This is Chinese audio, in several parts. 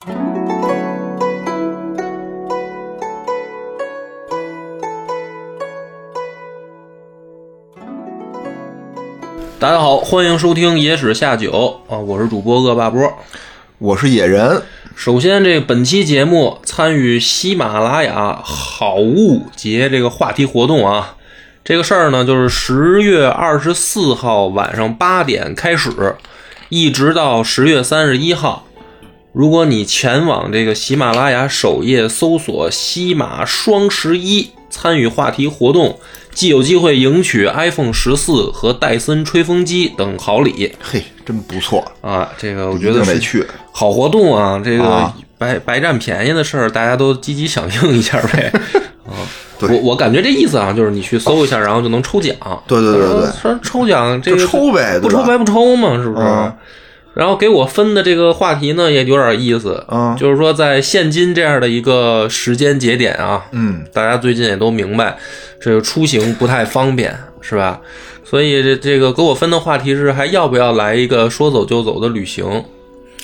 大家好，欢迎收听《野史下酒》啊，我是主播恶霸波。我是野人，首先，这本期节目参与喜马拉雅好物节这个话题活动啊，这个事儿呢，就是十月二十四号晚上八点开始，一直到十月三十一号。如果你前往这个喜马拉雅首页搜索“西马双十一”，参与话题活动，既有机会赢取 iPhone 十四和戴森吹风机等好礼嘿，真不错，啊！这个我觉得是一定得去。好活动啊！这个啊白白占便宜的事儿，大家都积极响应一下呗。啊，我我感觉这意思啊，就是你去搜一下，然后就能抽奖。对对对对对说抽奖这个抽呗不抽白不抽嘛，是不是？嗯然后给我分的这个话题呢，也有点意思。嗯就是说在现今这样的一个时间节点啊，嗯，大家最近也都明白，这个出行不太方便，是吧？所以这这个给我分的话题是，还要不要来一个说走就走的旅行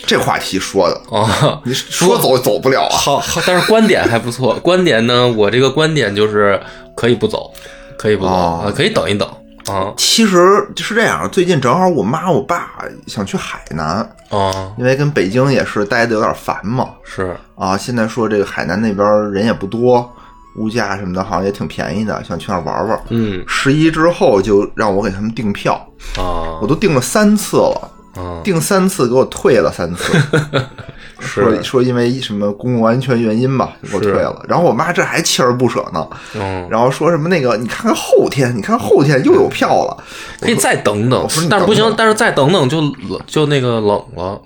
这话题说的，啊？你说走走不了啊。好，好，但是观点还不错。观点呢，我这个观点就是可以不走，可以不走哦啊，可以等一等啊。其实是这样，最近正好我妈我爸想去海南，啊，因为跟北京也是待的有点烦嘛。是。啊，现在说这个海南那边人也不多，物价什么的好像也挺便宜的，想去那玩玩。嗯。十一之后就让我给他们订票，啊。我都订了三次了，啊。订三次给我退了三次，说说因为什么公共安全原因吧，就给我退了。然后我妈这还锲而不舍呢，嗯，然后说什么那个你看看后天，你看后天又有票了，可以再等等但是不行但是再等等就就那个冷了，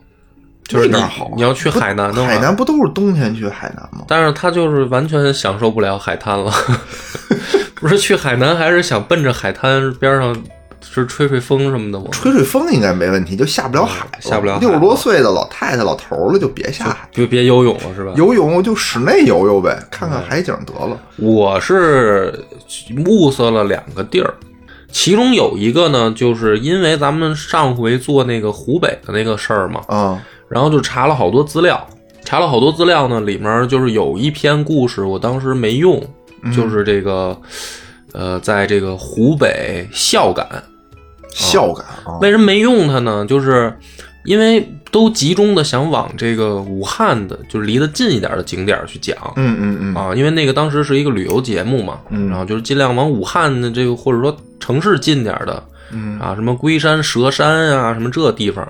就是你那边好你要去海南的话，海南不都是冬天去海南吗？但是他就是完全享受不了海滩了，不是去海南，还是想奔着海滩边上是吹吹风什么的吗？吹吹风应该没问题，就下不了海了，嗯下不了海六十多岁的老太太、老头儿了就别下海，就别游泳了是吧？游泳就室内游游呗，看嗯看海景得了。我是物色了两个地儿，其中有一个呢，就是因为咱们上回做那个湖北的那个事儿嘛，啊，然后就查了好多资料，查了好多资料呢，里面就是有一篇故事，我当时没用，就是这个，呃，在这个湖北孝感，孝感啊，为什么没用它呢？就是因为都集中的想往这个武汉的，就是离得近一点的景点去讲。嗯嗯嗯，啊，因为那个当时是一个旅游节目嘛，嗯然后就是尽量往武汉的这个或者说城市近点的，嗯啊，什么龟山、蛇山啊，什么这地方。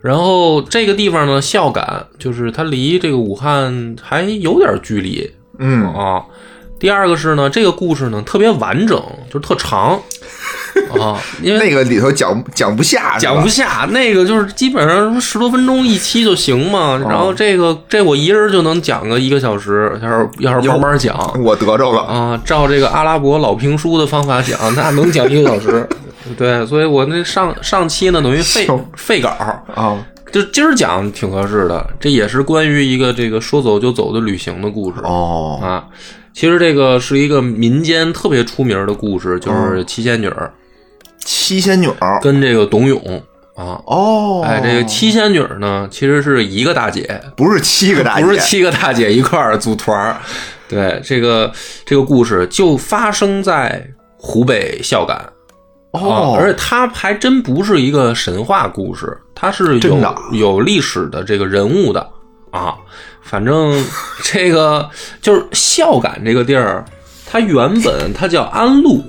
然后这个地方呢，孝感就是它离这个武汉还有点距离嗯，啊。第二个是呢，这个故事呢特别完整，就是特长 啊，因为那个里头讲讲不下，讲不下，那个就是基本上十多分钟一期就行嘛。哦然后这个这我一人就能讲个一个小时，要是要是慢慢讲，我得着了。啊，照这个阿拉伯老评书的方法讲，那能讲一个小时。对，所以我那上上期呢，等于废废稿，啊，就今儿讲挺合适的。这也是关于一个这个说走就走的旅行的故事、哦，啊。其实这个是一个民间特别出名的故事，哦就是七仙女儿七仙女儿，跟这个董永啊。哦，哎，这个七仙女儿呢，其实是一个大姐，不是七个大姐，不是七个大姐一块儿组团儿。对，这个这个故事就发生在湖北孝感。哦啊，而且它还真不是一个神话故事，它是有有历史的这个人物的啊。反正 这个就是孝感这个地儿，它原本它叫安陆，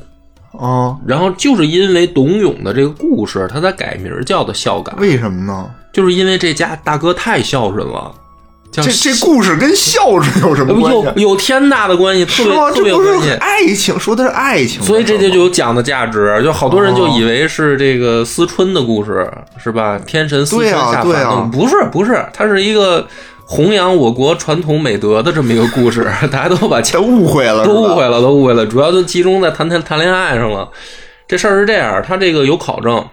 啊，然后就是因为董永的这个故事，他才改名叫的孝感，为什么呢？就是因为这家大哥太孝顺了。这这故事跟孝顺有什么关系？有有天大的关系，特别？特别有关系。爱情，说的是爱情所以这就就有讲的价值，就好多人就哦以为是这个思春的故事，是吧？天神思春下凡不是不是，它是一个弘扬我国传统美德的这么一个故事，大家都把钱误会了，都误会了，都误会了，主要就集中在谈谈谈恋爱上了。这事儿是这样，他这个有考证，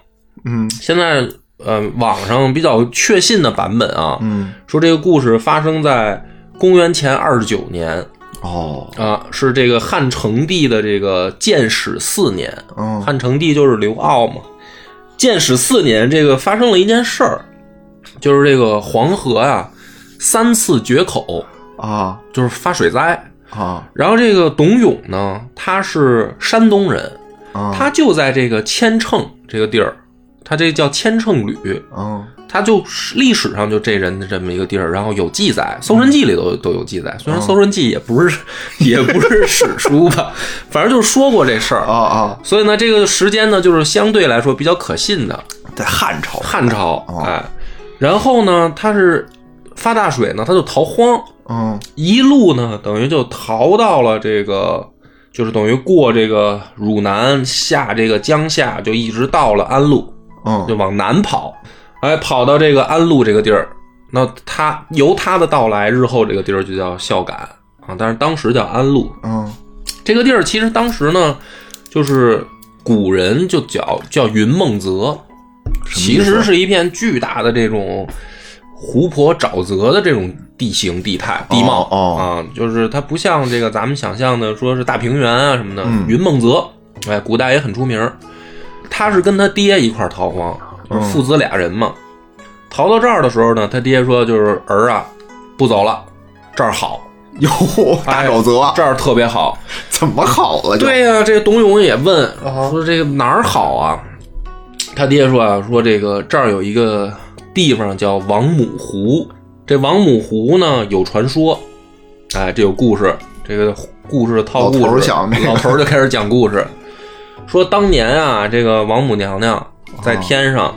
嗯。现在呃网上比较确信的版本啊，嗯，说这个故事发生在公元前二十九年。哦，啊，是这个汉成帝的这个建始四年。嗯。汉成帝就是刘骜嘛。建始四年，这个发生了一件事儿，就是这个黄河呀、三次决口啊，就是发水灾啊。然后这个董永呢，他是山东人，他就在这个千乘这个地儿，他这叫千乘旅，啊。他就历史上就这人的这么一个地儿，然后有记载，《搜神记》里都都有记载。虽然《搜神记》也不是 也不是史书吧，反正就是说过这事儿啊啊。所以呢，这个时间呢，就是相对来说比较可信的，在汉朝。汉朝，哎，然后呢，他是发大水呢，他就逃荒，嗯，一路呢，等于就逃到了这个，就是等于过这个汝南，下这个江夏，就一直到了安陆，嗯，就往南跑。哎，跑到这个安陆这个地儿，那他由他的到来，日后这个地儿就叫孝感啊，但是当时叫安陆。嗯，这个地儿其实当时呢，就是古人就叫叫云梦泽，其实是一片巨大的这种湖泊沼泽的这种地形地态地貌啊，就是它不像这个咱们想象的说是大平原啊什么的。云梦泽，哎，古代也很出名。他是跟他爹一块逃荒。父子俩人嘛，逃到这儿的时候呢，他爹说：“就是儿啊，不走了，这儿好 哟，大沼泽这儿特别好，怎么好了？”对呀，这个董永也问说：“这个哪儿好啊？”他爹说：“啊，说这个这儿有一个地方叫王母湖，这王母湖呢有传说，哎，这有故事，这个故事套故事，老头就开始讲故事，说当年啊，这个王母娘娘。”在天上，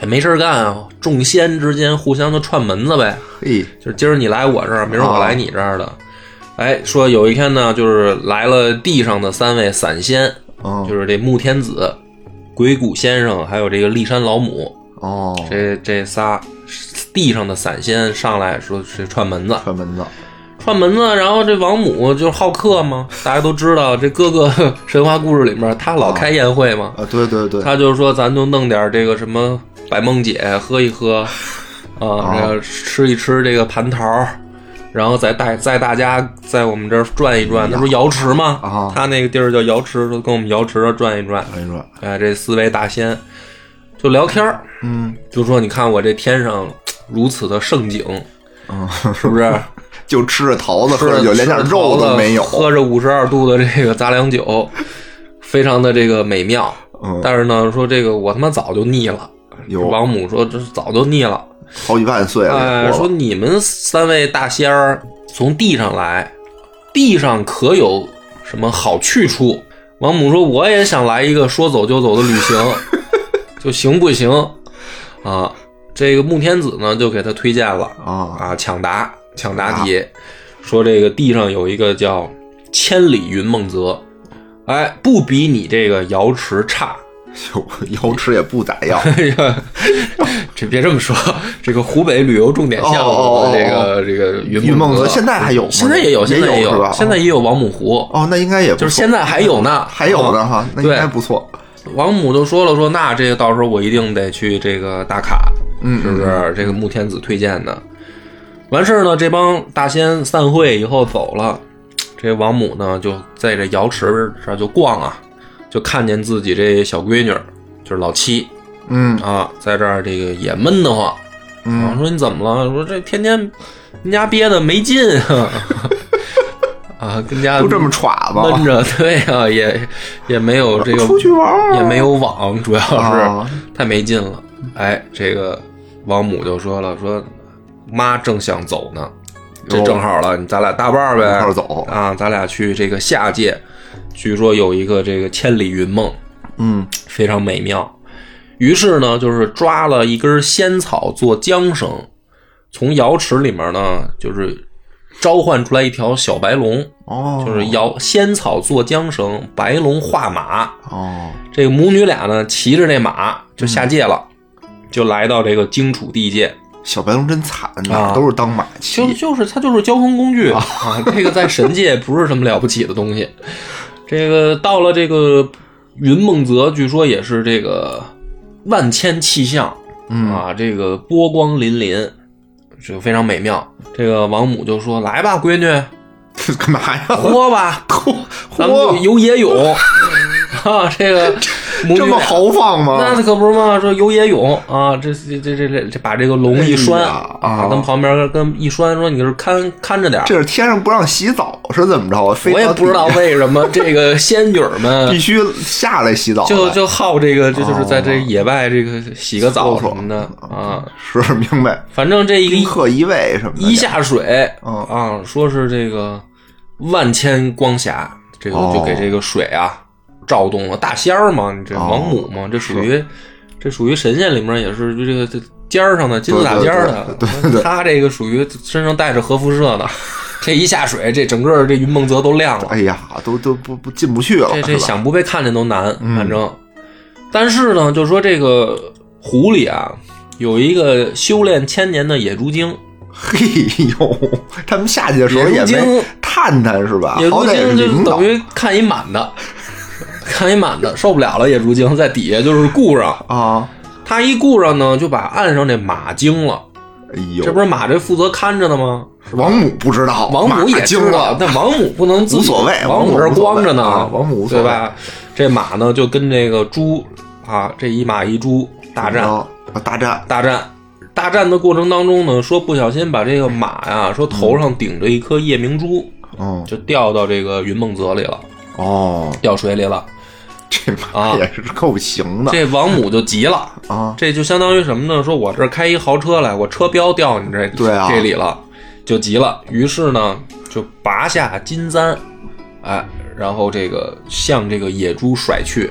也没事干啊，众仙之间互相的串门子呗。嘿，就是今儿你来我这儿，明儿我来你这儿的。哎，说有一天呢，就是来了地上的三位散仙，就是这穆天子、鬼谷先生，还有这个骊山老母。哦，这这仨地上的散仙上来说是串门子，串门子。串门子，然后这王母就好客嘛，大家都知道这各个神话故事里面，他老开宴会嘛。啊，对对对，他就说咱就弄点这个什么百梦姐喝一喝，啊，吃一吃这个蟠桃，然后再带再大家在我们这儿转一转。那不是瑶池吗？啊，他那个地儿叫瑶池，说跟我们瑶池转一转。转一转。哎，这四位大仙就聊天儿，嗯，就说你看我这天上如此的盛景，嗯，是不是？就吃着桃子，喝着酒，连点肉都没有。喝着五十二度的这个杂粮酒，非常的这个美妙。嗯，但是呢，说这个我他妈早就腻了。王母说这早就腻了，好几万岁了。哎，说你们三位大仙儿从地上来，地上可有什么好去处？王母说我也想来一个说走就走的旅行，就行不行？啊，这个穆天子呢就给他推荐了啊啊，抢答。抢答题，说这个地上有一个叫千里云梦泽，哎，不比你这个瑶池差，瑶池也不咋样。这别这么说，这个湖北旅游重点项目，这个这个云梦泽现在还有吗，现在也有，现在也有，现在也有王母湖。哦，那应该也就是现在还有呢，还有呢哈，那应该不错。王母就说了，说那这个到时候我一定得去这个打卡，嗯，是不是？这个穆天子推荐的。完事儿呢，这帮大仙散会以后走了，这王母呢就在这瑶池这就逛啊，就看见自己这小闺女，就是老七，嗯啊，在这儿这个也闷得慌，嗯，说你怎么了？说这天天跟家憋的没劲啊，啊，跟家都这么耍吧，闷着，对呀，也也没有这个出去玩，也没有网，主要是太没劲了。哎，这个王母就说了，说。妈正想走呢，这正好了，咱俩搭伴儿呗，一块走啊！咱俩去这个下界，据说有一个这个千里云梦，嗯，非常美妙。于是呢，就是抓了一根仙草做缰绳，从瑶池里面呢，就是召唤出来一条小白龙，哦，就是摇仙草做缰绳，白龙画马，哦，这个母女俩呢骑着这马就下界了，就来到这个荆楚地界。小白龙真惨啊，都是当马骑，就就是它就是交通工具啊，这个在神界不是什么了不起的东西。这个到了这个云梦泽，据说也是这个万千气象啊，这个波光粼粼，这个非常美妙。这个王母就说：“来吧，闺女，干嘛呀？喝吧，喝，咱们游野泳 啊，这个这么豪放吗？那可不是嘛，说游野泳啊，这这这这这把这个龙一拴啊，跟旁边跟一拴，说你是看看着点。这是天上不让洗澡是怎么着？我也不知道为什么这个仙女们 必须下来洗澡，就就好这个，这就是在这野外这个洗个澡什么的啊。是明白，反正这一个一位什么一下水啊，说是这个万千光霞，这个就给这个水啊。躁动了，大仙儿嘛，你这王母嘛，这属于这属于神仙里面也是这个这尖儿上的金字塔尖儿的，对 对，他这个属于身上带着核辐射的，这一下水，这整个这云梦泽都亮了，哎呀，都都不不进不去了，这这想不被看见都难，反正，但是呢，就说这个湖里啊，有一个修炼千年的野猪精，嘿呦，他们下去的时候也没探探是吧？野猪精就等于看一满的。看一满的受不了了，野猪精在底下就是顾上。啊，他一顾上呢，就把岸上这马惊了。哎呦，这不是马这负责看着的吗？王母不知道，王母也惊了，但王母不能无所谓，王母这光着呢，王母对吧？这马呢就跟这个猪啊，这一马一猪大战，大战，大战，大战的过程当中呢，说不小心把这个马呀，说头上顶着一颗夜明珠，嗯，就掉到这个云梦泽里了，哦，掉水里了。这马也是够行的，这王母就急了啊！这就相当于什么呢？说我这开一豪车来，我车标掉你这对啊这里了，就急了。于是呢，就拔下金簪，哎，然后这个向这个野猪甩去，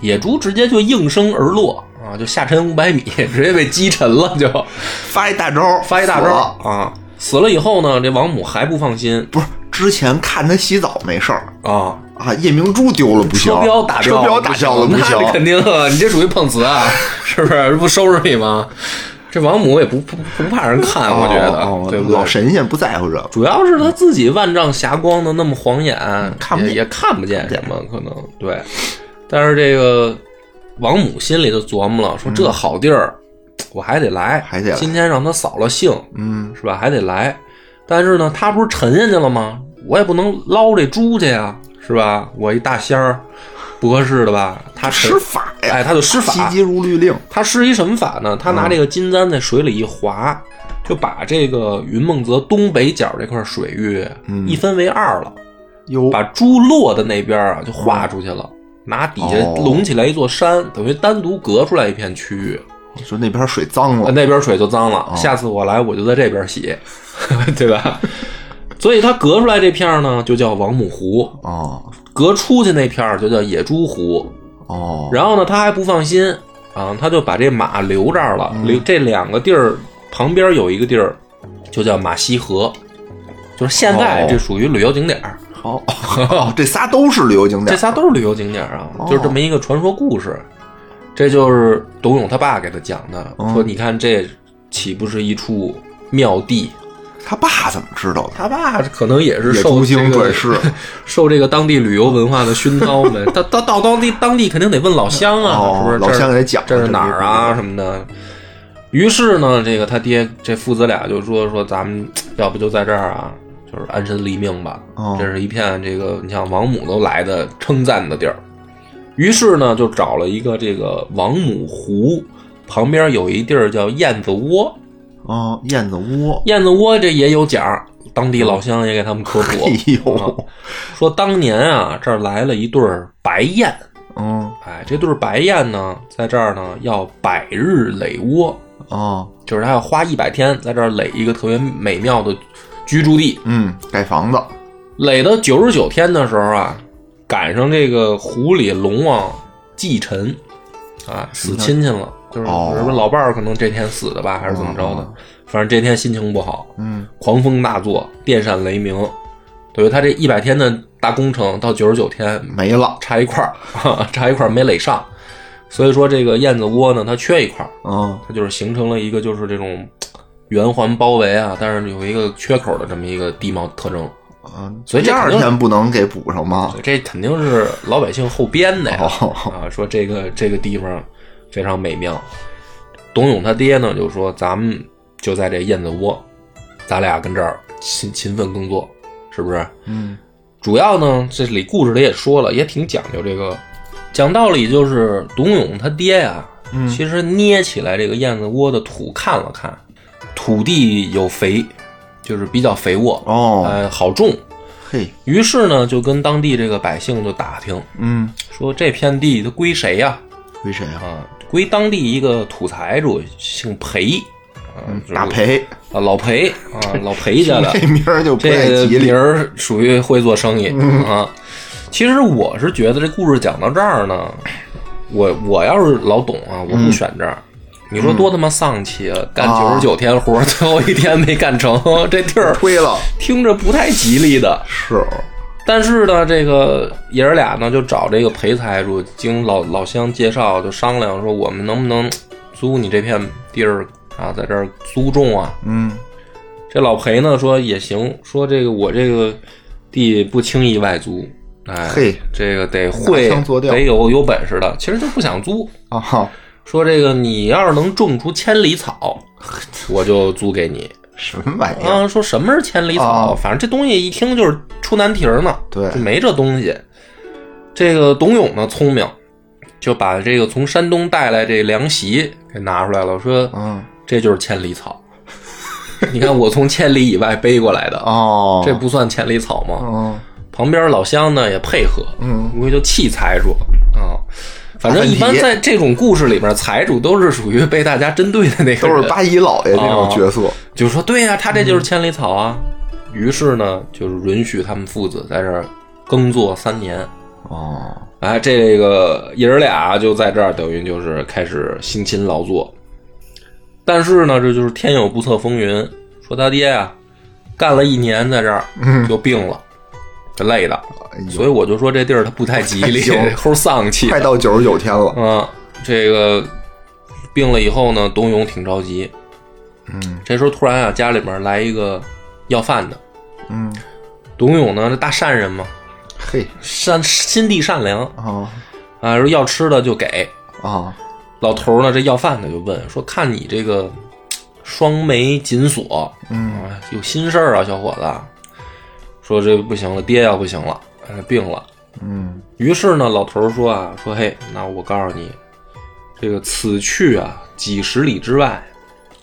野猪直接就应声而落啊，就下沉五百米，直接被击沉了，就发一大招，发一大招啊！死了以后呢，这王母还不放心，不是之前看他洗澡没事儿啊。啊！夜明珠丢了不行，车标打车标打掉了不行，那肯定啊！你这属于碰瓷啊，是不是？不收拾你吗？这王母也不不不怕人看，我觉得，对不对？老神仙不在乎这，主要是他自己万丈霞光的那么晃眼，看不也看不见什么，可能对。但是这个王母心里头琢磨了，说这好地儿，我还得来，还得今天让他扫了兴，嗯，是吧？还得来。但是呢，他不是沉下去了吗？我也不能捞这猪去呀。是吧？我一大仙儿，不合适的吧？他施法呀，哎，他就施法，急急如律令。他施一什么法呢？他拿这个金簪在水里一划，就把这个云梦泽东北角这块水域一分为二了。有把猪落的那边啊，就划出去了，拿底下隆起来一座山，等于单独隔出来一片区域。你说那边水脏了，那边水就脏了。下次我来，我就在这边洗，对吧？所以它隔出来这片呢，就叫王母湖哦；隔出去那片就叫野猪湖哦。然后呢，他还不放心啊，他就把这马留这儿了。留这两个地儿旁边有一个地儿，就叫马溪河，就是现在这属于旅游景点儿。好，这仨都是旅游景点，这仨都是旅游景点啊，就是这么一个传说故事。这就是董永他爸给他讲的，说你看这岂不是一处妙地？他爸怎么知道的？他爸可能也是受这个 受这个当地旅游文化的熏陶呗。他到到当地当地肯定得问老乡啊，是不是？老乡给他讲这是哪儿啊什么的。于是呢，这个他爹这父子俩就说说咱们要不就在这儿啊，就是安身立命吧。这是一片这个你像王母都来的称赞的地儿。于是呢，就找了一个这个王母湖旁边有一地儿叫燕子窝。啊，燕子窝，燕子窝这也有讲，当地老乡也给他们科普。哎呦，说当年啊，这儿来了一对白燕。嗯，哎，这对白燕呢，在这儿呢要百日垒窝。啊，就是他要花一百天在这儿垒一个特别美妙的居住地。嗯，盖房子。垒到九十九天的时候啊，赶上这个湖里龙王祭辰，啊，死亲戚了。就是什么老伴儿可能这天死的吧，还是怎么着的？反正这天心情不好，嗯，狂风大作，电闪雷鸣，等于他这一百天的大工程到九十九天没了，差一块儿，差一块儿没垒上，所以说这个燕子窝呢，它缺一块儿，嗯，它就是形成了一个就是这种圆环包围啊，但是有一个缺口的这么一个地貌特征，嗯，所以第二天不能给补上吗？这肯定是老百姓后编的呀，啊，说这个这个地方。非常美妙。董永他爹呢就说：“咱们就在这燕子窝，咱俩跟这儿勤勤奋工作，是不是？嗯。主要呢，这里故事里也说了，也挺讲究这个讲道理就是董永他爹呀、嗯其实捏起来这个燕子窝的土看了看，土地有肥，就是比较肥沃，哦，哎，好种。嘿，于是呢，就跟当地这个百姓就打听，嗯，说这片地它归谁呀、归谁啊？啊？归当地一个土财主，姓裴，啊，就是大裴，啊，老裴啊，老裴家的这名儿就不太这个吉利名。儿属于会做生意、啊。其实我是觉得这故事讲到这儿呢，我我要是老董啊，我不选这儿。你说多他妈丧气啊！干九啊十九天活，最后一天没干成，这地儿推了，听着不太吉利的。是，但是呢，这个爷儿俩呢就找这个裴财主，经老老乡介绍，就商量说，我们能不能租你这片地儿啊，在这儿租种啊？嗯，这老裴呢说也行，说这个我这个地不轻易外租，哎，嘿。这个得会得有有本事的，其实就不想租。啊哈，说这个你要是能种出千里草，我就租给你什么玩意儿？啊。说什么是千里草？啊反正这东西一听就是出难题儿呢，对就没这东西。这个董永呢聪明，就把这个从山东带来这凉席给拿出来了，说嗯，这就是千里草。你看我从千里以外背过来的，哦，这不算千里草吗？嗯旁边老乡呢也配合，嗯，估计就气财主啊。反正一般在这种故事里边，财主都是属于被大家针对的那个，都是八姨姥爷那种哦角色。就说对呀、他这就是千里草啊。于是呢，就是允许他们父子在这儿耕作三年。哦，哎，这个爷儿俩就在这儿，等于就是开始辛勤劳作。但是呢，这就是天有不测风云，说他爹啊，干了一年在这儿就病了，这累的，哎呦。所以我就说这地儿它不太吉利行，齁丧气。快到九十九天了。嗯，这个病了以后呢，董永挺着急。嗯。这时候突然啊，家里面来一个要饭的，嗯，董永呢，这大善人嘛，嘿。善心地善良。啊啊，说要吃的就给。啊，老头儿呢，这要饭的就问说：“看你这个双眉紧锁，嗯。啊，有心事儿啊，小伙子。”说这不行了，爹要不行了，呃病了。嗯于是呢，老头说啊，说嘿，那我告诉你，这个此去啊几十里之外，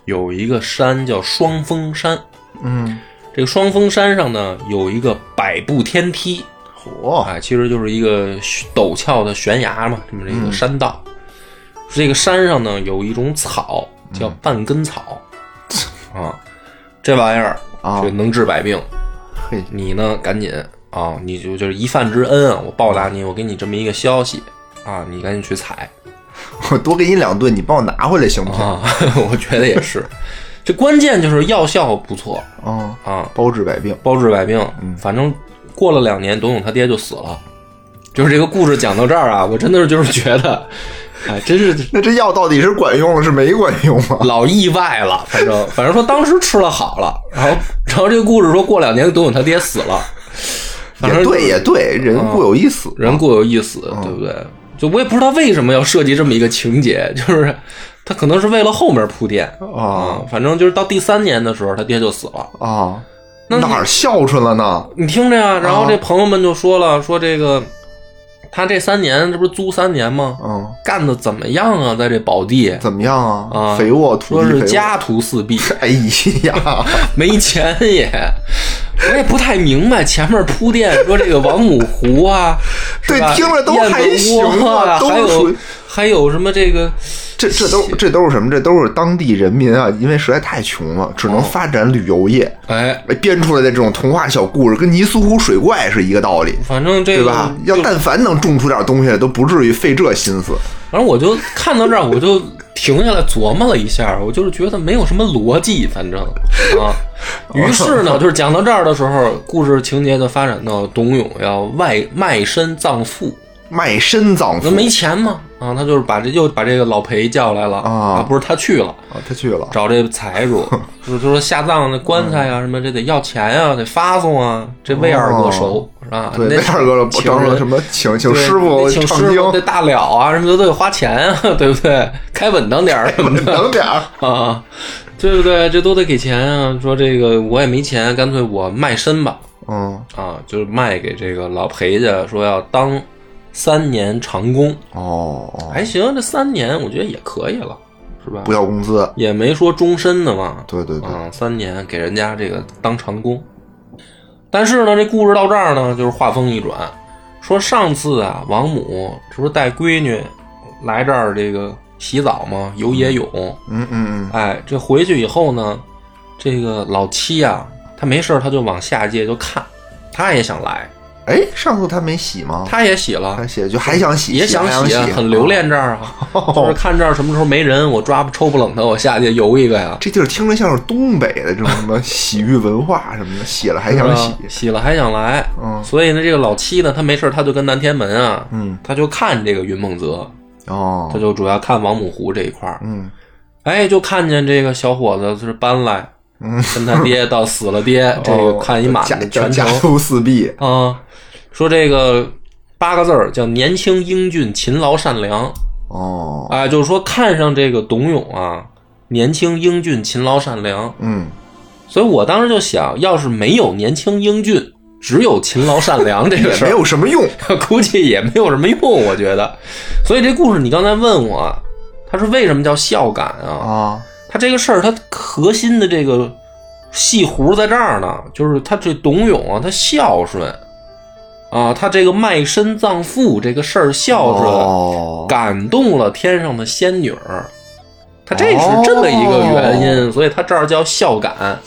有一个山叫双峰山。嗯，这个双峰山上呢，有一个百步天梯，嚯，哎，其实就是一个陡峭的悬崖嘛，这么一个山道。这个山上呢，有一种草叫半根草，啊，这玩意儿啊这能治百病。嘿，你呢，赶紧啊，你就就是一饭之恩啊，我报答你，我给你这么一个消息啊，你赶紧去采 我多给你两顿，你帮我拿回来行不行？啊，我觉得也是。这关键就是药效不错啊，啊，包治百病。包治百病。反正过了两年，董永他爹就死了。就是这个故事讲到这儿啊，我真的是就是觉得，哎，真是 那这药到底是管用了是没管用啊？老意外了。反正反正说当时吃了好了，然后然后这个故事说过两年董永他爹死了，反正也对，也对，人固有一死。人固有一死，对不对？就我也不知道为什么要设计这么一个情节，就是他可能是为了后面铺垫啊反正就是到第三年的时候，他爹就死了。啊，那哪儿孝顺了呢？你听着呀，然后啊这朋友们就说了，说这个他这三年这不是租三年吗？嗯，干的怎么样啊？在这宝地，怎么样啊？啊肥沃，土说地肥沃。是家徒四壁，哎呀，没钱也。我也不太明白前面铺垫说这个王母湖啊，对听着都燕子还行窝啊，还有还有什么这个这这都这都是什么？这都是当地人民啊，因为实在太穷了，只能发展旅游业，哎，哎编出来的这种童话小故事，跟尼斯湖水怪是一个道理，反正这个对吧？要但凡能种出点东西来，都不至于费这心思。反正我就看到这儿，我就停下来琢磨了一下，我就是觉得没有什么逻辑，反正啊。于是呢，就是讲到这儿的时候，故事情节就发展到董永要外卖身葬父，卖身葬父那没钱吗啊，他就是把这又把这个老裴叫来了啊不是他去了。啊，他去了找这个财主，就是说下葬那棺材啊，什么这得要钱啊、得发送啊。这魏二哥熟、是吧？对，那那二哥请什么，请请对师傅请唱师傅这经，大了啊，什么的都得花钱啊，对不对？开稳当点儿什么的等点儿啊，对不对？这都得给钱啊。说这个我也没钱，干脆我卖身吧。嗯啊，就是卖给这个老裴家，说要当三年长工。哦哦，还行，这三年我觉得也可以了，是吧？不要工资，也没说终身的嘛。对对对，嗯，三年给人家这个当长工。但是呢，这故事到这儿呢，就是话锋一转，说上次啊，王母这不是带闺女来这儿这个洗澡吗？游野泳。嗯嗯嗯，哎，这回去以后呢，这个老七啊，他没事他就往下界就看，他也想来，哎，上次他没洗吗？他也洗了。他，洗就还想洗，也想洗啊，很留恋这儿啊，就是看这儿什么时候没人，我抓不抽不冷的，我下去游一个呀。这地儿听着像是东北的这种什么洗浴文化什么的，洗了还想洗，洗了还想来，嗯。所以呢，这个老七呢，他没事儿他就跟南天门啊，嗯。他就看这个云梦泽，哦。他，就主要看王母湖这一块儿，嗯。哎，就看见这个小伙子就是搬来，嗯，跟他爹到死了爹，这个哦看一满的全家程徒四壁，啊，说这个八个字儿叫年轻英俊勤劳善良哦，啊，就是说看上这个董永啊，年轻英俊勤劳善良，嗯，所以我当时就想，要是没有年轻英俊，只有勤劳善良这个也没事儿，有什么用，估计也没有什么用，我觉得。所以这故事你刚才问我，他是为什么叫孝感啊？啊，它这个事儿，他核心的这个戏弧在这儿呢，就是他这董永啊，他孝顺啊，他这个卖身葬父这个事儿孝顺，哦，感动了天上的仙女儿。他这是这么一个原因，所以他这儿叫孝感，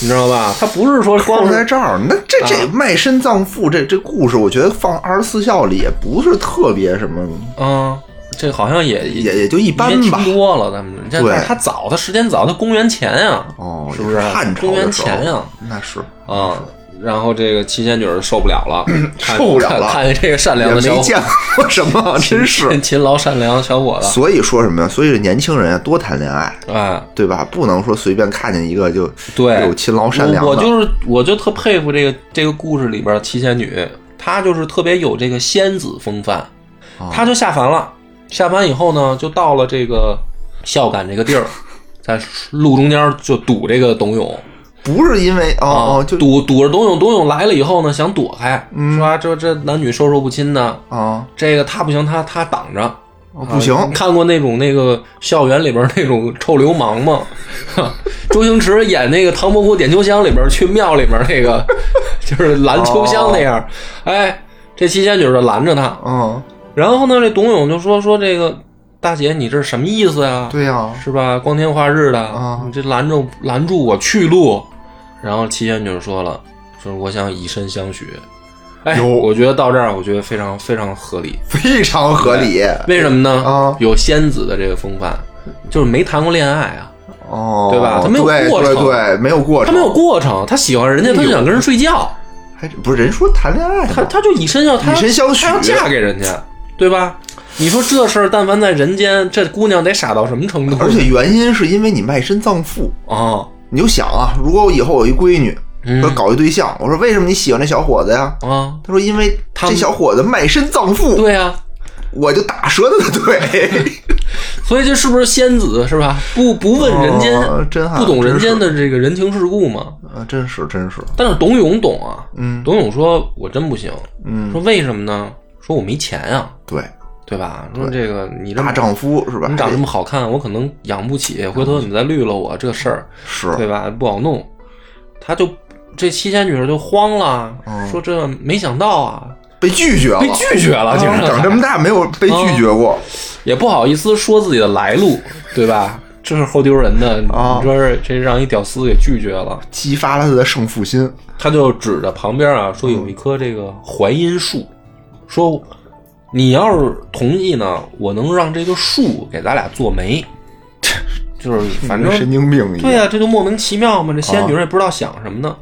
你知道吧？他不是说光扣在这儿，那这这啊卖身葬父这这故事，我觉得放二十四孝里也不是特别什么，嗯，这好像也也也就一般吧。听多了，咱们这对他早，他时间早，他公元前呀，哦，是不是汉朝公元前呀？那是啊，然后这个七仙女儿受不了了，看受不了了看看见这个善良的小伙没见过什么，真是。勤 勤劳善良的小伙子，所以说什么呀？所以年轻人啊，多谈恋爱，哎，对吧？不能说随便看见一个就对，有勤劳善良的。我我就是我就特佩服这个这个故事里边的七仙女，她就是特别有这个仙子风范，哦她就下凡了，下班以后呢，就到了这个孝感这个地儿，在路中间就堵这个董永。不是因为哦啊哦，就堵堵着董永，董永来了以后呢，想躲开，嗯是吧？这这男女授受不亲呢，啊这个他不行，他他挡着。哦不行啊看过那种那个校园里边那种臭流氓吗？周星驰演那个《唐伯虎点秋香》里边去庙里边那个，就是拦秋香那样。哎，这七仙女就拦着他，嗯，然后呢，这董永就说说这个大姐，你这是什么意思呀？对呀，是吧？光天化日的，啊你这拦住拦住我去路。然后七仙女说了，说我想以身相许。哎，哟我觉得到这儿，我觉得非常非常合理。非常合理。为什么呢？啊有仙子的这个风范，就是没谈过恋爱啊，哦，对吧他没有过程对对，没有过程，他没有过程，他喜欢人家，他就想跟人睡觉，还不是人说谈恋爱？他他就以身要他以身相许他要嫁给人家，对吧？你说这事儿，但凡在人间，这姑娘得傻到什么程度？而且原因是因为你卖身葬父，啊，你就想啊，如果我以后有一闺女，嗯说搞一对象，我说为什么你喜欢这小伙子呀？啊，他说因为他这小伙子卖身葬父，对呀、我就打折他的腿。所以这是不是仙子是吧？不不问人间，哦真好不懂人间的这个人情世故嘛。啊，真是真是，但是董永懂啊，嗯董永说：“我真不行。”嗯，说为什么呢？说我没钱呀、对，对吧？说这个你这大丈夫是吧？你长这么好看，我可能养不起，回头你再绿了我这事儿，是对吧？不好弄。他就这七仙女就慌了，嗯说这没想到啊，被拒绝了，被拒绝了，啊竟然长这么大没有被拒绝过，也不好意思说自己的来路，对吧？这是后丢人的，啊你说是这让一屌丝给拒绝了，激发了他的胜负心。他就指着旁边啊说有一棵这个槐荫树，说你要是同意呢，我能让这个树给咱俩做媒，就是反正神经病一样。对呀、这就莫名其妙嘛。这仙女也不知道想什么呢。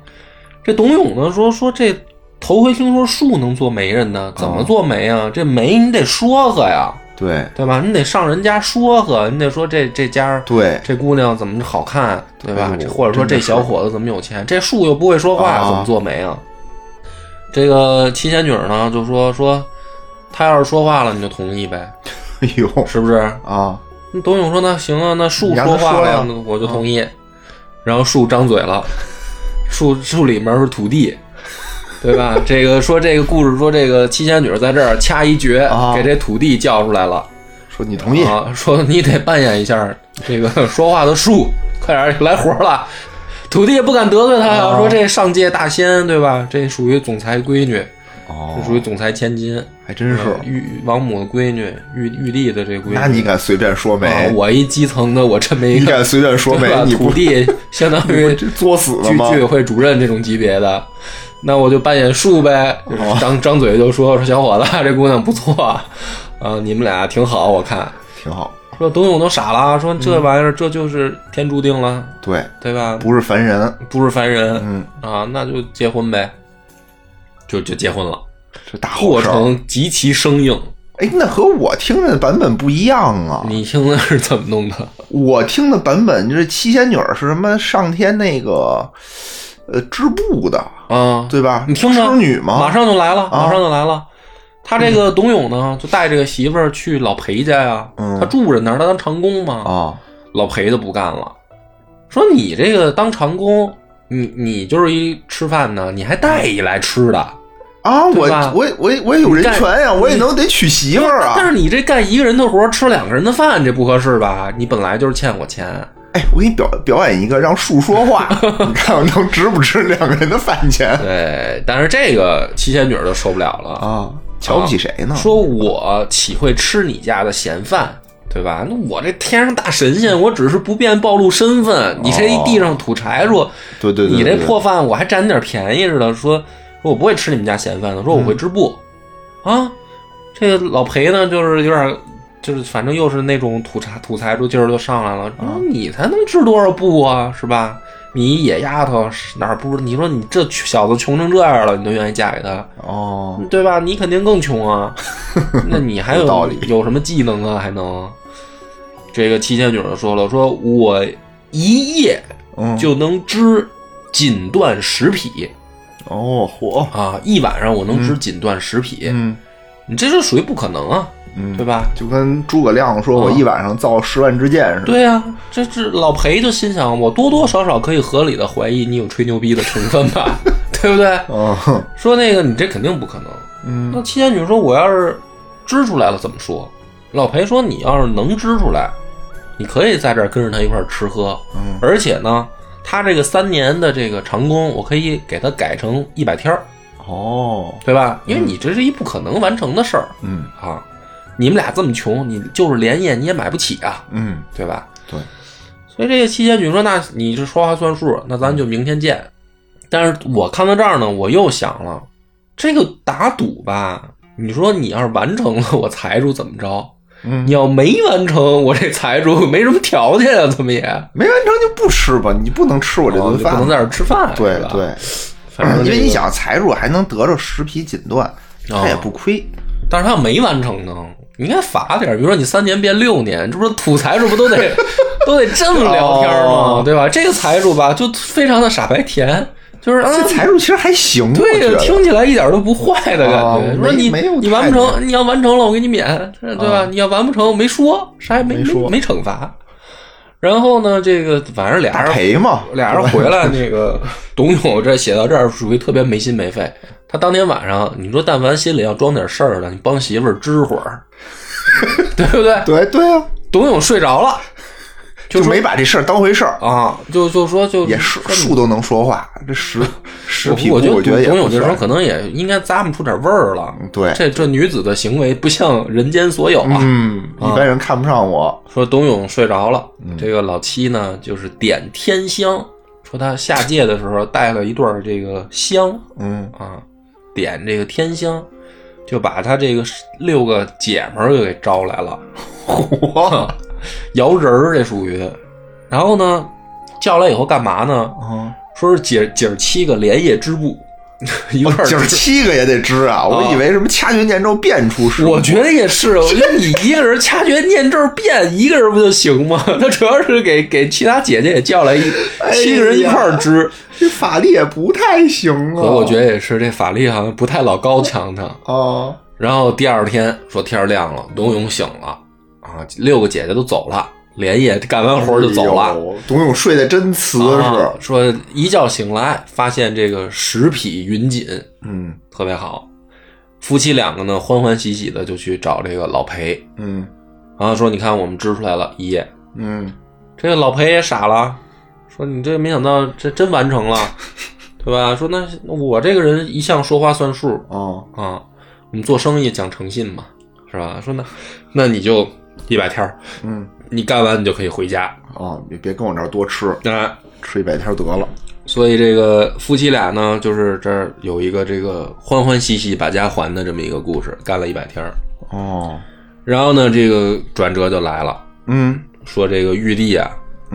这董永呢说说这头回听说树能做媒人呢，怎么做媒啊？这媒你得说和呀，对对吧？你得上人家说和，你得说这这家对这姑娘怎么好看，对吧或者说这小伙子怎么有钱？这树又不会说话，啊怎么做媒啊？这个七仙女呢就说说，他要是说话了你就同意呗，哎呦是不是？啊，那董永说那行啊，那树你让说话了他说呀，那我就同意。然后树张嘴了，树树里面是土地，对吧？这个说这个故事说这个七仙女在这儿掐一诀，给这土地叫出来了，说你同意啊？说你得扮演一下这个说话的树，快点来活了。土地也不敢得罪他呀，说这上界大仙对吧？这属于总裁闺女，哦，这属于总裁千金，还真是玉王母的闺女，玉玉帝的这闺女。那你敢随便说媒？我一基层的，我真没 你敢随便说媒？你土地 相当于作死了吗？居委会主任这种级别的，那我就扮演树呗，张张嘴就说说小伙子，这姑娘不错啊，你们俩挺好，我看挺好。说董永都傻了，说这玩意儿这就是天注定了，对对吧？不是凡人，不是凡人，嗯啊，那就结婚呗，就就结婚了。这大过程极其生硬。哎，那和我听的版本不一样啊！你听的是怎么弄的？我听的版本就是七仙女是什么上天那个呃织布的啊，对吧？你听着，织女吗？马上就来了，马上就来了。他这个董永呢，就带这个媳妇儿去老裴家呀，他住着那儿，他当长工嘛。啊，老裴就不干了，说你这个当长工，你你就是一吃饭呢，你还带一来吃的啊？我我我我也有人权呀，我也能得娶媳妇儿啊。但是你这干一个人的活，吃两个人的饭，这不合适吧？你本来就是欠我钱。哎，我给你表表演一个让树说话，你看我能值不值两个人的饭钱？对，但是这个七仙女就受不了了啊。瞧不起谁呢？说我岂会吃你家的闲饭，对吧？那我这天上大神仙，我只是不便暴露身份。你这一地上土柴说，对对对，你这破饭我还占你点便宜似的。说，说我不会吃你们家闲饭的。说我会织布，啊，这个老裴呢，就是有点，就是反正又是那种土柴土财主劲儿就上来了。你才能织多少布啊，是吧？你野丫头哪儿不？你说你这小子穷成这样了，你都愿意嫁给他哦，对吧？你肯定更穷啊。那你还有道理？有什么技能啊？还能？这个七仙女就说了，说我一夜就能织锦缎十匹。哦，嚯啊！一晚上我能织锦缎十匹。嗯，你这是属于不可能啊。嗯，对吧？就跟诸葛亮说：“我一晚上造十万支箭似的。”对呀，这这老裴就心想：我多多少少可以合理的怀疑你有吹牛逼的成分吧？对不对？嗯，说那个你这肯定不可能。嗯，那七仙女说：“我要是织出来了怎么说？”老裴说：“你要是能织出来，你可以在这儿跟着他一块儿吃喝。嗯，而且呢，他这个三年的这个长工，我可以给他改成一百天儿。哦，对吧？因为你这是一不可能完成的事儿。嗯啊。”你们俩这么穷，你就是连夜你也买不起啊，嗯，对吧？对，所以这个七仙女说：“那你是说话算数，那咱就明天见。”但是我看到这儿呢，我又想了，这个打赌吧，你说你要是完成了，我财主怎么着？嗯，你要没完成，我这财主没什么条件啊，怎么也没完成就不吃吧？你不能吃我这顿饭，不能在这吃饭，对吧对。反正因为你想，财主还能得着十匹锦缎，他也不亏。但是他要没完成呢？你应该罚点，比如说你三年变六年，这不是土财主不都得 都得这么聊天吗？对吧？这个财主吧，就非常的傻白甜，就是这财主其实还行，对，听起来一点都不坏的感觉。说你你完不成，你要完成了，我给你免，对吧？你要完不成，没说啥也没没没惩罚。然后呢，这个反正俩人赔嘛，俩人回来，那个 董永这写到这儿属于特别没心没肺。他当天晚上，你说但凡心里要装点事儿的，你帮媳妇儿支会儿。对不对？对对啊，董永睡着了，就没把这事儿当回事儿。啊，就就说就也是树都能说话，这十十匹我觉得董永这时候可能也应该咂摸出点味儿了。对，这这女子的行为不像人间所有啊，嗯，一般人看不上我。说董永睡着了，这个老七呢就是点天香，说他下界的时候带了一段这个香，嗯。啊，点这个天香。就把他这个六个姐们儿又给招来了，嚯，摇人儿这属于。然后呢，叫来以后干嘛呢？说是姐姐儿七个连夜织布，一块儿。姐儿七个也得织啊！我以为什么掐诀念咒变出师。我觉得也是，我觉得你一个人掐诀念咒变一个人不就行吗？他主要是给给其他姐姐也叫来一七个人一块儿织。这法力也不太行啊！可我觉得也是，这法力好像不太老高强他哦。然后第二天说天亮了，董永醒了啊，六个姐姐都走了，连夜干完活就走了。董永睡得真瓷实，说一觉醒来发现这个十匹云锦，嗯，特别好。夫妻两个呢欢欢喜喜的就去找这个老裴，嗯，然后说你看我们织出来了一夜，嗯，这个老裴也傻了，说你这没想到这真完成了，对吧？说那我这个人一向说话算数，哦啊，我们做生意讲诚信嘛，是吧？说那那你就一百天儿，嗯，你干完你就可以回家，啊，你别跟我这儿多吃，啊。吃一百天得了。所以这个夫妻俩呢，就是这儿有一个这个欢欢喜喜把家还的这么一个故事，干了一百天儿。哦，然后呢，这个转折就来了，嗯说这个玉帝啊，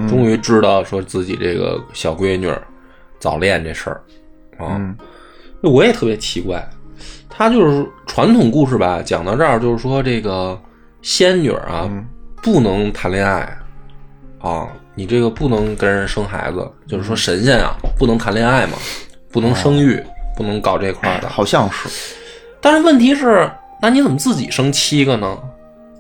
终于知道说自己这个小闺女儿早恋这事儿啊。嗯我也特别奇怪，他就是传统故事吧，讲到这儿就是说这个仙女儿啊、嗯。不能谈恋爱啊，你这个不能跟人生孩子，就是说神仙啊不能谈恋爱嘛，不能生育，不能搞这块儿的。好像是，但是问题是，那你怎么自己生七个呢？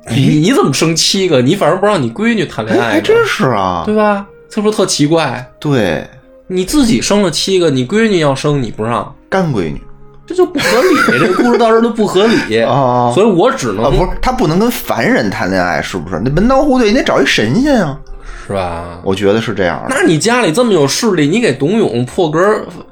你你怎么生七个？你反而不让你闺女谈恋哎，爱，还真是啊，对吧？这不是特奇怪？对，你自己生了七个，你闺女要生你不让，干闺女这就不合理。这个故事到这儿都不合理 啊所以我只能、啊，不是他不能跟凡人谈恋爱，是不是？那门当户对，你得找一神仙啊，是吧？我觉得是这样的。那你家里这么有势力，你给董永破格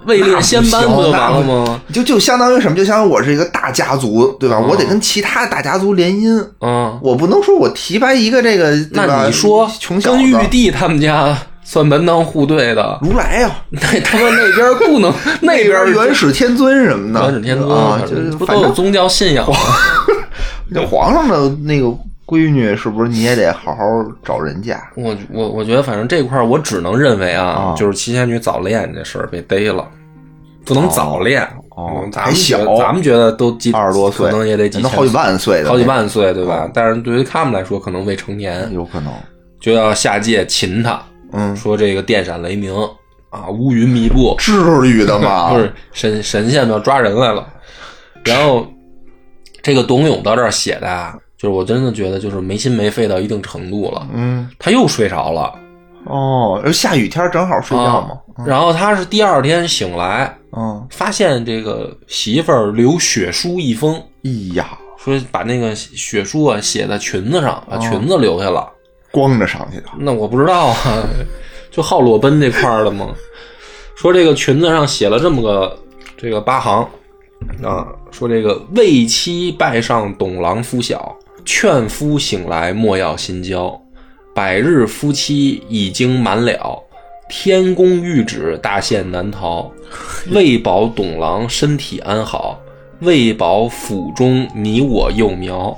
位列仙班不就完了吗？就就相当于什么？就相当于我是一个大家族，对吧？嗯我得跟其他大家族联姻，嗯，我不能说我提拔一个这个，那你说穷小跟玉帝他们家算门当户对的，如来呀，那他们那边不能，那 那边边元始天尊什么的，元始天尊啊，反就是不都有宗教信仰吗？这皇上的那个闺女，是不是你也得好好找人家？我我我觉得，反正这块儿我只能认为啊，啊就是七仙女早恋这事儿被逮了，不能早恋。哦嗯咱们还小咱们觉得都几二十多岁，可能也得好几万岁的，好几，万岁，对吧？但是对于他们来说，可能未成年，有可能。就要下界擒他，嗯，说这个电闪雷鸣啊，乌云密布，至于的吗？不是神神仙们要抓人来了。然后这个董永到这儿写的啊，就是我真的觉得就是没心没肺到一定程度了，嗯，他又睡着了。哦，下雨天正好睡觉嘛。啊然后他是第二天醒来，嗯，发现这个媳妇儿留血书一封，哎呀，说把那个血书啊写在裙子上，把裙子留下了。光着上去的。那我不知道啊，就好裸奔这块儿的嘛。说这个裙子上写了这么个这个八行啊，说这个为妻拜上董郎夫小，劝夫醒来莫要心焦，百日夫妻已经满了。天公谕旨，大限难逃。为保董郎身体安好，为保府中你我幼苗。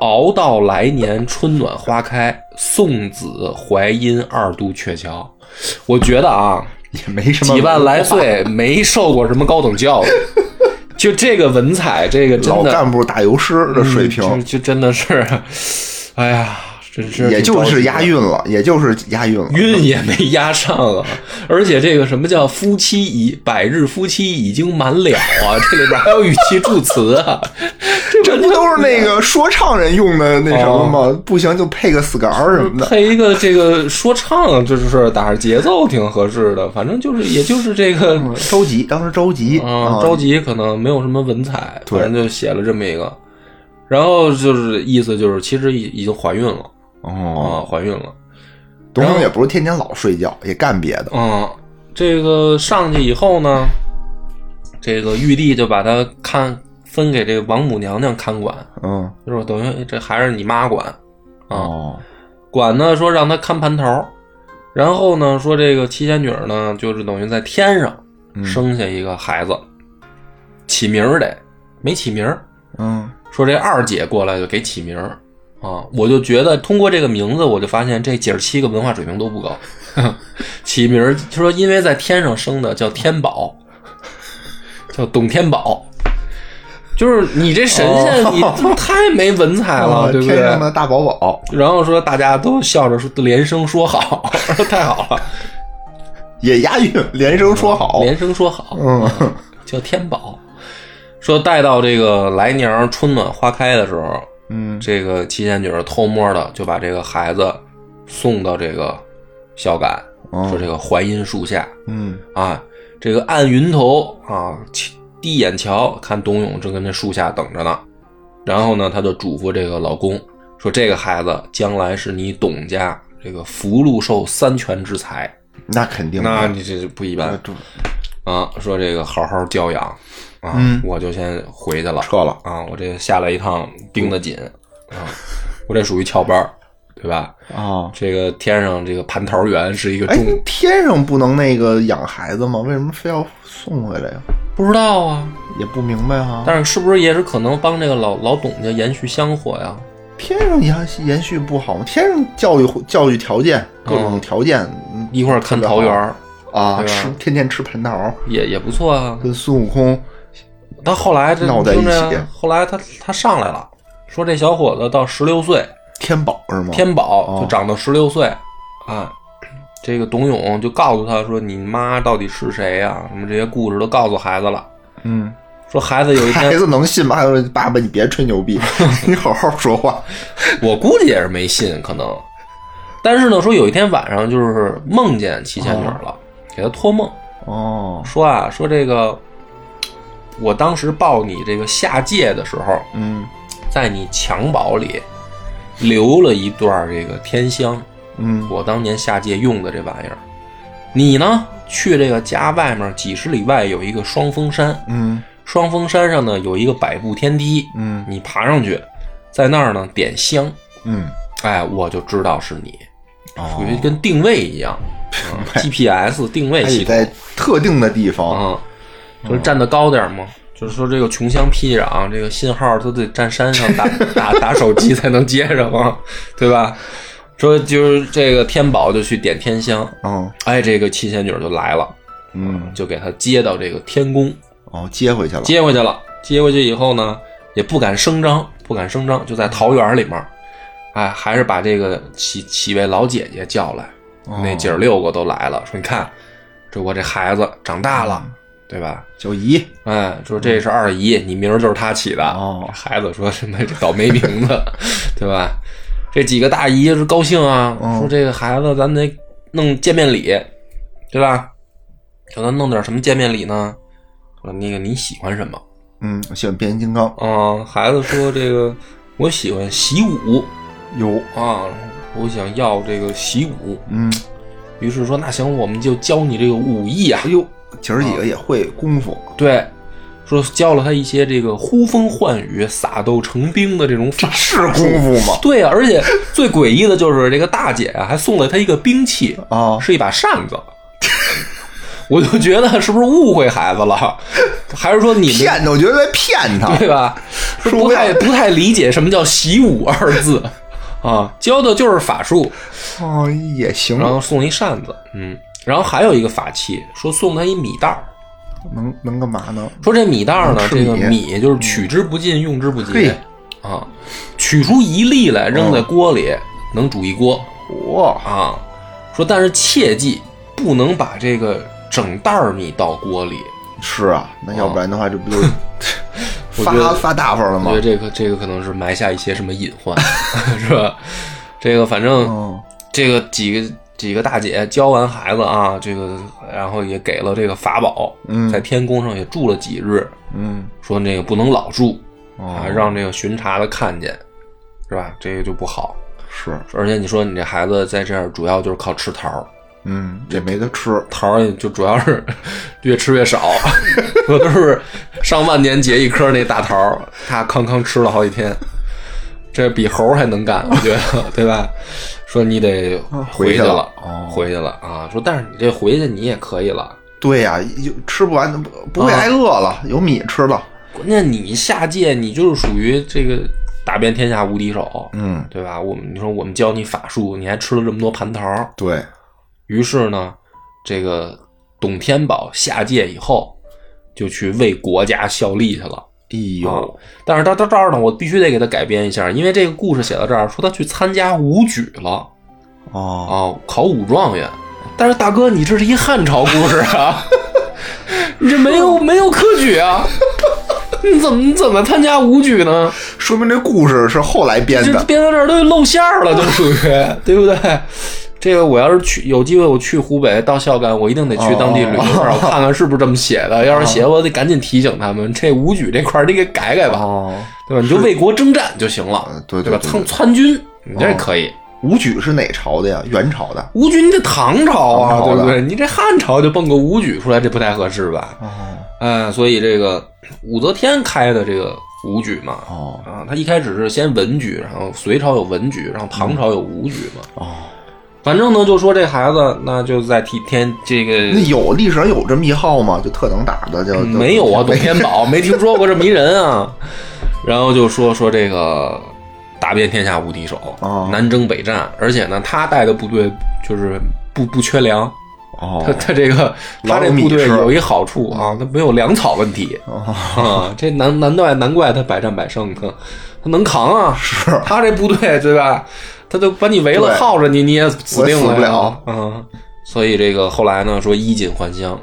熬到来年春暖花开，送子怀阴二度鹊桥。我觉得啊，也没什么几万来岁没受过什么高等教育，就这个文采，这个真的老干部打油诗的水平，嗯就就真的是，哎呀，真是也就是押韵了，也就是押韵了。韵也没押上啊！而且这个什么叫夫妻已百日夫妻已经满了啊？这里边还有语气助词啊！这不都是那个说唱人用的那什么吗？不行就配个死杆儿什么的。配一个这个说唱，就是打着节奏挺合适的。反正就是，也就是这个，着急，当时着急嗯，啊，着急可能没有什么文采，对反正就写了这么一个。然后就是意思就是，其实已已经怀孕了哦，啊，怀孕了。董永也不是天天老睡觉，也干别的。嗯，这个上去以后呢，这个玉帝就把他看分给这个王母娘娘看管，嗯，就是等于这还是你妈管。啊，哦，管呢说让他看盘头，然后呢说这个七仙女呢就是等于在天上嗯。生下一个孩子，起名儿得没起名儿，嗯，说这二姐过来就给起名儿。啊，我就觉得通过这个名字，我就发现这姐儿七个文化水平都不高。起名儿就说因为在天上生的叫天宝，叫董天宝，就是你这神仙你太没文采了，啊对不对？天上的大宝宝。然后说大家都笑着说连声说好，说 太好了，也押韵，连声说好。连声说好，嗯，叫天宝。说待到这个来年春暖花开的时候，嗯，这个七仙女偷摸的就把这个孩子送到这个孝感，说这个槐荫树下，嗯。啊，这个按云头啊，低眼瞧，看董永正跟那树下等着呢。然后呢，他就嘱咐这个老公说：“这个孩子将来是你董家这个福禄寿三全之才。”那肯定，那你这不一般啊！说这个好好教养啊，我就先回去了，撤了啊！我这下来一趟盯得紧啊，我这属于翘班对吧？啊，这个天上这个蟠桃园是一个重，天上不能那个养孩子吗？为什么非要送回来呀？不知道啊，也不明白哈。但是是不是也是可能帮这个老老董家延续香火呀？天上延延续不好吗？天上教育教育条件各种条件，一块儿看桃园啊，吃天天吃蟠桃也也不错啊。跟孙悟空，他后来这闹在一起。后来他他上来了，说这小伙子到十六岁。天宝是吗？天宝就长到十六岁，啊，这个董永就告诉他说：“你妈到底是谁呀？什么这些故事都告诉孩子了。”嗯，说孩子有一天，孩子能信吗？说爸爸，你别吹牛逼，你好好说话。我估计也是没信，可能。但是呢，说有一天晚上就是梦见七仙女了，给他托梦。哦，说啊，说这个，我当时抱你这个下界的时候，嗯，在你襁褓里。留了一段这个天香，嗯，我当年下界用的这玩意儿。你呢，去这个家外面几十里外有一个双峰山，嗯，双峰山上呢有一个百步天梯，嗯，你爬上去，在那儿呢点香，嗯，哎，我就知道是你，属于跟定位一样，GPS 定位系统，在特定的地方，啊，就是站得高点嘛。就是说，这个穷乡僻壤，这个信号都得站山上打 打打手机才能接上嘛，对吧？说就是这个天宝就去点天香，嗯，哎，这个七仙女就来了，嗯，就给他接到这个天宫，哦，接回去了，接回去了，接回去以后呢，也不敢声张，不敢声张，就在桃园里面，哎，还是把这个几几位老姐姐叫来，那姐儿六个都来了，说你看，这我这孩子长大了。对吧？叫姨，哎，说这是二姨，你名儿就是她起的。哦，孩子说什么这倒霉名字，对吧？这几个大姨是高兴啊，说这个孩子咱得弄见面礼，对吧？叫他弄点什么见面礼呢？说那个你喜欢什么？嗯，我喜欢变形金刚。啊，孩子说这个我喜欢习武，有啊，我想要这个习武。嗯，于是说那行，我们就教你这个武艺啊。哎呦。姐儿几个也会功夫，对，说教了他一些这个呼风唤雨、撒豆成兵的这种法是功夫吗？对啊，而且最诡异的就是这个大姐啊，还送了他一个兵器啊，是一把扇子。我就觉得是不是误会孩子了，还是说你骗他？我觉得在骗他，对吧？不太不太理解什么叫习武二字啊，教的就是法术哦，也行。然后送一扇子，嗯。然后还有一个法器，说送他一米袋儿，能能干嘛呢？说这米袋儿呢，这个米就是取之不尽，用之不竭啊，取出一粒来扔在锅里，能煮一锅。哇啊！说但是切记不能把这个整袋米倒锅里。是啊，那要不然的话，这不就 发发大发了吗？我觉得这个这个可能是埋下一些什么隐患，是吧？这个反正这个几个。几个大姐教完孩子啊，这个然后也给了这个法宝，在天宫上也住了几日。嗯，说那个不能老住啊，让这个巡查的看见，是吧？这个就不好。是，而且你说你这孩子在这儿主要就是靠吃桃嗯，也没得吃，桃就主要是 越吃越少，我都是上万年结一颗那大桃他康康吃了好几天，这比猴还能干，我觉得，对吧？说你得回去了，回去了啊！说但是你这回去你也可以了。对呀，有吃不完，不不会挨饿了，有米吃了。关键你下界，你就是属于这个打遍天下无敌手，嗯，对吧？我们你说我们教你法术，你还吃了这么多蟠桃。对于是呢，这个董天宝下界以后，就去为国家效力去了。哎呦！但是到到这儿呢，我必须得给他改编一下，因为这个故事写到这儿，说他去参加武举了，哦，考武状元。但是大哥，你这是一汉朝故事啊，你这没有没有科举啊，你怎么怎么参加武举呢？说明这故事是后来编的。编到这儿都露馅儿了，都属于对不对？这个我要是去有机会，我去湖北到孝感，我一定得去当地旅游一下，我看看是不是这么写的。要是写，我得赶紧提醒他们，这武举这块儿你给改改吧，哦，对吧？你就为国征战就行了，对吧？对对参参军，你这可以。武举是哪朝的呀？元朝的。武举你得唐朝啊，对不对？你这汉朝就蹦个武举出来，这不太合适吧？哦哎，所以这个武则天开的这个武举嘛，哦啊，他一开始是先文举，然后隋朝有文举，然后唐朝有武举嘛。哦，反正呢，就说这孩子，那就在替天这个那有历史上有这么一号吗？就特能打的，就就没有啊，董天宝 没听说过这么一人啊。然后就说说这个打遍天下无敌手，哦南征北战，而且呢，他带的部队就是不不缺粮。哦他他这个他这部队有一好处啊，他没有粮草问题哦啊，这难难怪难怪他百战百胜，他他能扛啊。是他这部队对吧？他就把你围了，耗着你，你也死定了死不了。嗯，所以这个后来呢，说衣锦还乡，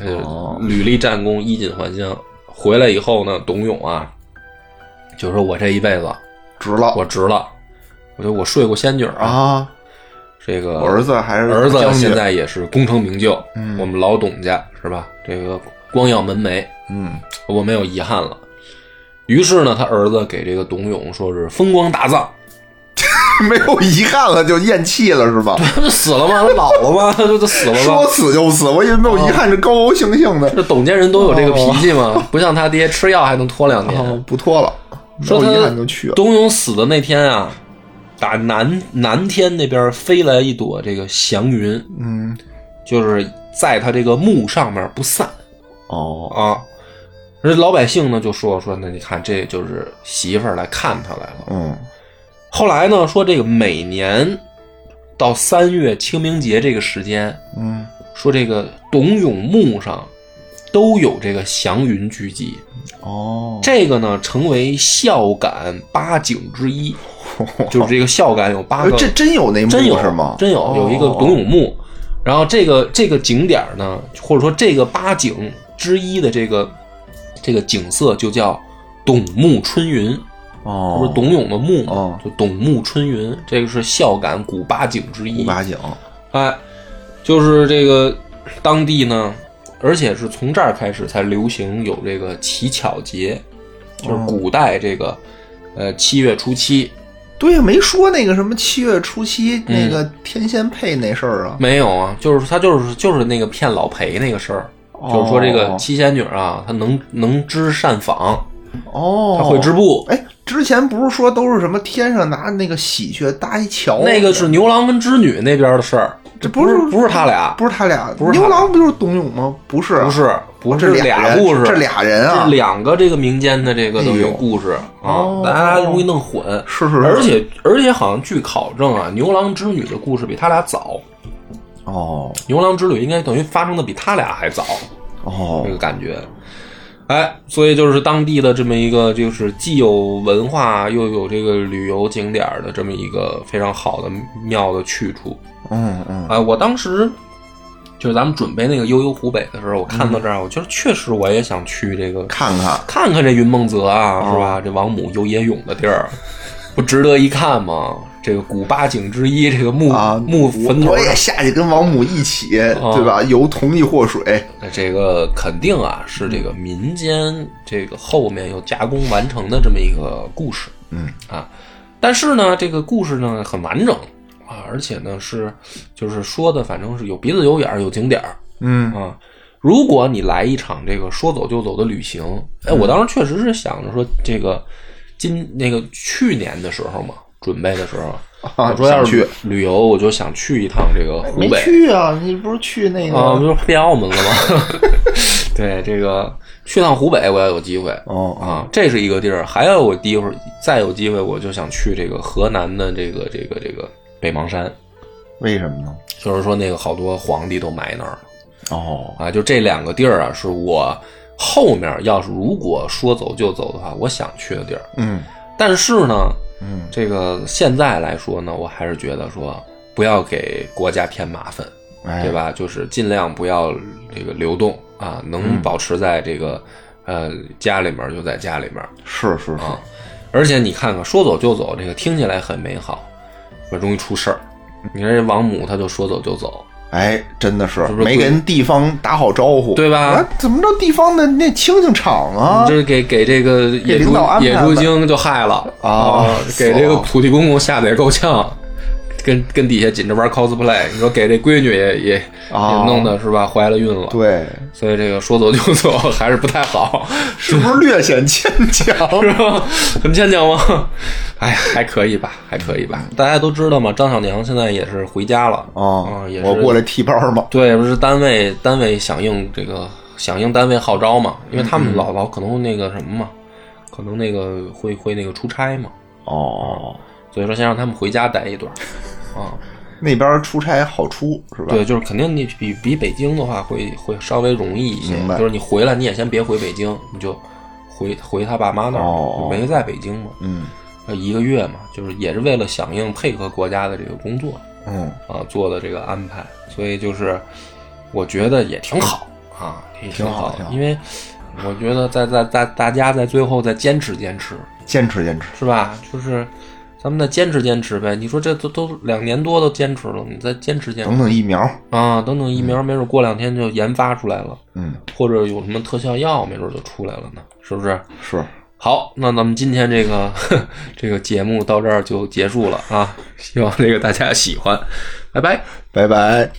呃哦，屡立战功，衣锦还乡。回来以后呢，董永啊，就说我这一辈子值了。我值了，我觉得我睡过仙女啊，啊！这个我儿子还是儿子现在也是功成名就，嗯。我们老董家是吧？这个光耀门楣，嗯。我没有遗憾了。于是呢，他儿子给这个董永说是风光大葬，没有遗憾了，就咽气了是吧？他不死了吗？他老了吗？他就他死了说？死就死，我以为没有遗憾，是高高兴兴的。这董家人都有这个脾气吗？不像他爹吃药还能拖两天。哦，不拖了，说遗憾就去了。董永死的那天啊，打南南天那边飞来一朵这个祥云，嗯，就是在他这个墓上面不散哦，啊。这老百姓呢就说说，那你看这就是媳妇儿来看他来了。嗯后来呢说这个每年到三月清明节这个时间，嗯，说这个董永墓上都有这个祥云聚集，哦，这个呢成为孝感八景之一，就是这个孝感有八个，呃这真有那幕真有是吗？真有哦。有一个董永墓，然后这个这个景点呢，或者说这个八景之一的这个这个景色就叫董墓春云。哦，不是董永的墓就董墓春云，这个是孝感古八景之一。古八景，哎，就是这个当地呢，而且是从这儿开始才流行有这个乞巧节，就是哦古代这个、呃七月初七对呀，没说那个什么七月初七嗯那个天仙配那事儿啊。没有啊，就是他就是就是那个骗老裴那个事儿，就是说这个七仙女啊，她能能织善纺，哦，她会织布。哎，之前不是说都是什么天上拿那个喜鹊搭一桥？那个是牛郎跟织女那边的事儿，这不是不是他俩，不是他俩，不是牛郎不就是董永吗？不是啊，不是不这是俩故事，这俩人啊。这两个这个民间的这个等于故事哦。啊，大家容易弄混。是是是。而且而且好像据考证啊，牛郎织女的故事比他俩早，哦。牛郎织女应该等于发生的比他俩还早，哦。这个感觉。哎，所以就是当地的这么一个，就是既有文化又有这个旅游景点的这么一个非常好的妙的去处。嗯嗯哎，我当时就是咱们准备那个悠悠湖北的时候，我看到这儿，我觉得确实我也想去这个看看看看这云梦泽啊，哦是吧？这王母游野泳的地儿，不值得一看吗？这个古八景之一，这个墓、啊，墓坟头我我也下去跟王母一起，哦对吧？游同一祸水，这个肯定啊是这个民间这个后面又加工完成的这么一个故事嗯啊。但是呢，这个故事呢很完整啊，而且呢是就是说的，反正是有鼻子有眼儿有景点儿嗯啊。如果你来一场这个说走就走的旅行，哎，我当时确实是想着说，这个今那个去年的时候嘛，准备的时候，啊我说要想去是旅游，我就想去一趟这个湖没北。去啊？你不是去那啊，不？是变澳门了吗？对，这个去趟湖北，我要有机会哦啊，这是一个地儿。还有我一会儿，再有机会，我就想去这个河南的这个这个这个北邙山，为什么呢？就是说那个好多皇帝都埋那儿了哦啊。就这两个地儿啊，是我后面要是如果说走就走的话，我想去的地儿。嗯但是呢，嗯这个现在来说呢，我还是觉得说不要给国家添麻烦。哎对吧？就是尽量不要这个流动啊，能保持在这个呃，家里面就在家里面是是是，啊。而且你看看，说走就走，这个听起来很美好，容易出事儿。你看这王母，他就说走就走，哎，真的是没跟地方打好招呼，对吧？啊怎么着，地方的那清清场啊？这，是给给这个野猪领导安排野猪精就害了啊给这个是土地公公吓得也够呛，跟跟底下紧着玩 cosplay，你说给这闺女也也、啊也弄的是吧？怀了孕了，，对，所以这个说走就走还是不太好，是不是略显牵强？是吧？很牵强吗？哎，还可以吧，还可以吧。大家都知道嘛，张小娘现在也是回家了啊我过来替班嘛，对，不是单位单位响应这个响应单位号召嘛，因为他们老老可能那个什么嘛，可能那个会会那个出差嘛，哦，所以说先让他们回家待一段儿。啊。那边出差好出是吧？对，就是肯定你比比北京的话会会稍微容易一些。明，白。就是你回来你也先别回北京，你就回回他爸妈那儿，哦没在北京嘛，嗯。呃一个月嘛，就是也是为了响应配合国家的这个工作嗯，啊做的这个安排，所以就是我觉得也挺好啊，也挺好挺好。因为我觉得在在在大家在最后再坚持坚持，坚持坚持，是吧？就是咱们再坚持坚持呗。你说这都都两年多都坚持了，你再坚持坚持等等疫苗，啊，等等疫苗，没准过两天就研发出来了，嗯，或者有什么特效药，没准就出来了呢，是不是？是，好，那咱们今天这个 这个节目到这儿就结束了啊，希望这个大家喜欢，拜拜。拜拜。